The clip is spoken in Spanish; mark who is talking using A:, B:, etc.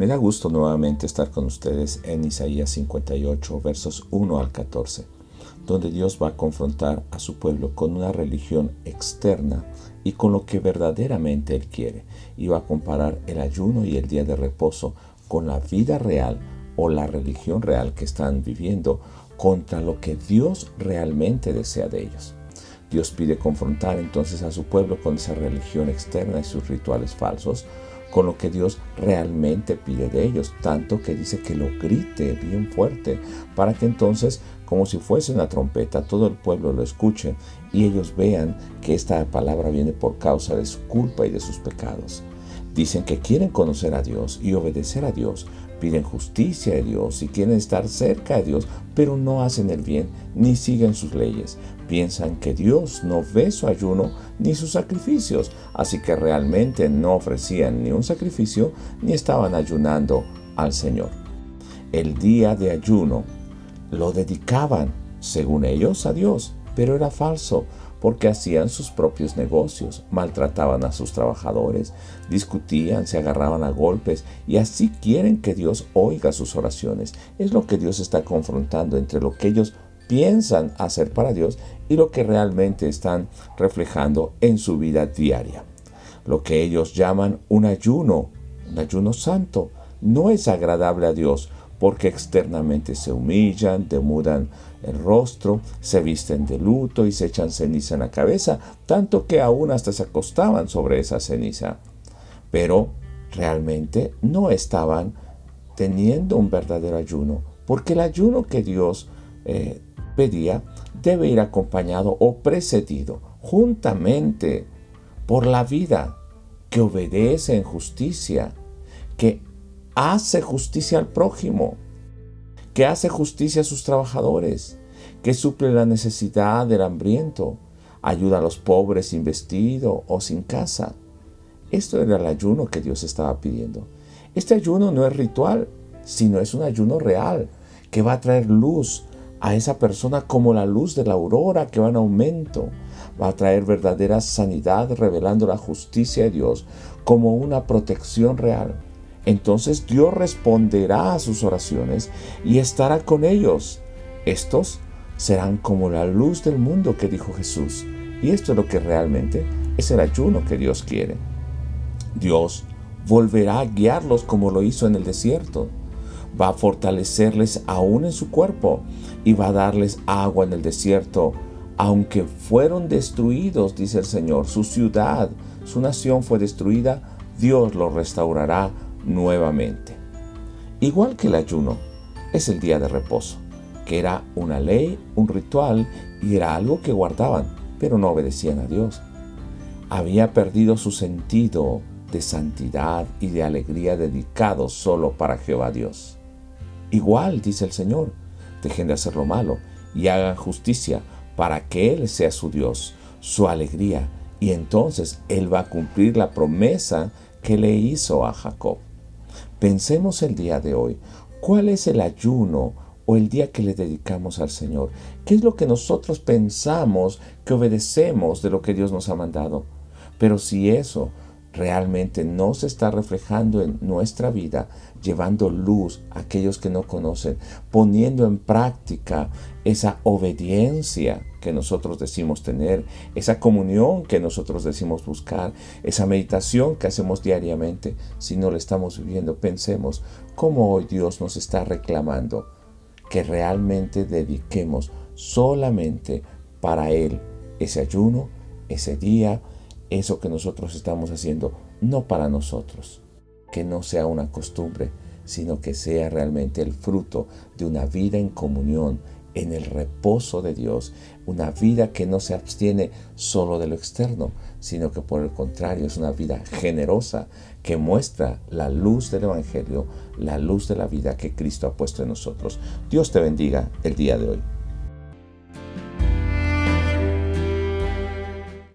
A: Me da gusto nuevamente estar con ustedes en Isaías 58, versos 1 al 14, donde Dios va a confrontar a su pueblo con una religión externa y con lo que verdaderamente Él quiere, y va a comparar el ayuno y el día de reposo con la vida real o la religión real que están viviendo contra lo que Dios realmente desea de ellos. Dios pide confrontar entonces a su pueblo con esa religión externa y sus rituales falsos, con lo que Dios realmente pide de ellos, tanto que dice que lo grite bien fuerte, para que entonces, como si fuese una trompeta, todo el pueblo lo escuche y ellos vean que esta palabra viene por causa de su culpa y de sus pecados. Dicen que quieren conocer a Dios y obedecer a Dios, piden justicia de Dios y quieren estar cerca de Dios, pero no hacen el bien ni siguen sus leyes. Piensan que Dios no ve su ayuno ni sus sacrificios, así que realmente no ofrecían ni un sacrificio ni estaban ayunando al Señor. El día de ayuno lo dedicaban, según ellos, a Dios, pero era falso porque hacían sus propios negocios, maltrataban a sus trabajadores, discutían, se agarraban a golpes y así quieren que Dios oiga sus oraciones. Es lo que Dios está confrontando entre lo que ellos piensan hacer para Dios y lo que realmente están reflejando en su vida diaria. Lo que ellos llaman un ayuno, un ayuno santo, no es agradable a Dios porque externamente se humillan, demudan el rostro, se visten de luto y se echan ceniza en la cabeza, tanto que aún hasta se acostaban sobre esa ceniza. Pero realmente no estaban teniendo un verdadero ayuno, porque el ayuno que Dios eh, pedía debe ir acompañado o precedido juntamente por la vida que obedece en justicia, que hace justicia al prójimo, que hace justicia a sus trabajadores, que suple la necesidad del hambriento, ayuda a los pobres sin vestido o sin casa. Esto era el ayuno que Dios estaba pidiendo. Este ayuno no es ritual, sino es un ayuno real que va a traer luz a esa persona como la luz de la aurora que va en aumento. Va a traer verdadera sanidad revelando la justicia de Dios como una protección real entonces Dios responderá a sus oraciones y estará con ellos. Estos serán como la luz del mundo que dijo Jesús. Y esto es lo que realmente es el ayuno que Dios quiere. Dios volverá a guiarlos como lo hizo en el desierto. Va a fortalecerles aún en su cuerpo y va a darles agua en el desierto. Aunque fueron destruidos, dice el Señor, su ciudad, su nación fue destruida, Dios los restaurará nuevamente. Igual que el ayuno, es el día de reposo, que era una ley, un ritual y era algo que guardaban, pero no obedecían a Dios. Había perdido su sentido de santidad y de alegría dedicado solo para Jehová Dios. Igual, dice el Señor, dejen de hacer lo malo y hagan justicia para que Él sea su Dios, su alegría, y entonces Él va a cumplir la promesa que le hizo a Jacob. Pensemos el día de hoy, ¿cuál es el ayuno o el día que le dedicamos al Señor? ¿Qué es lo que nosotros pensamos que obedecemos de lo que Dios nos ha mandado? Pero si eso realmente no se está reflejando en nuestra vida, llevando luz a aquellos que no conocen, poniendo en práctica esa obediencia que nosotros decimos tener, esa comunión que nosotros decimos buscar, esa meditación que hacemos diariamente, si no la estamos viviendo, pensemos cómo hoy Dios nos está reclamando que realmente dediquemos solamente para Él ese ayuno, ese día, eso que nosotros estamos haciendo, no para nosotros, que no sea una costumbre, sino que sea realmente el fruto de una vida en comunión, en el reposo de Dios, una vida que no se abstiene solo de lo externo, sino que por el contrario es una vida generosa que muestra la luz del Evangelio, la luz de la vida que Cristo ha puesto en nosotros. Dios te bendiga el día de hoy.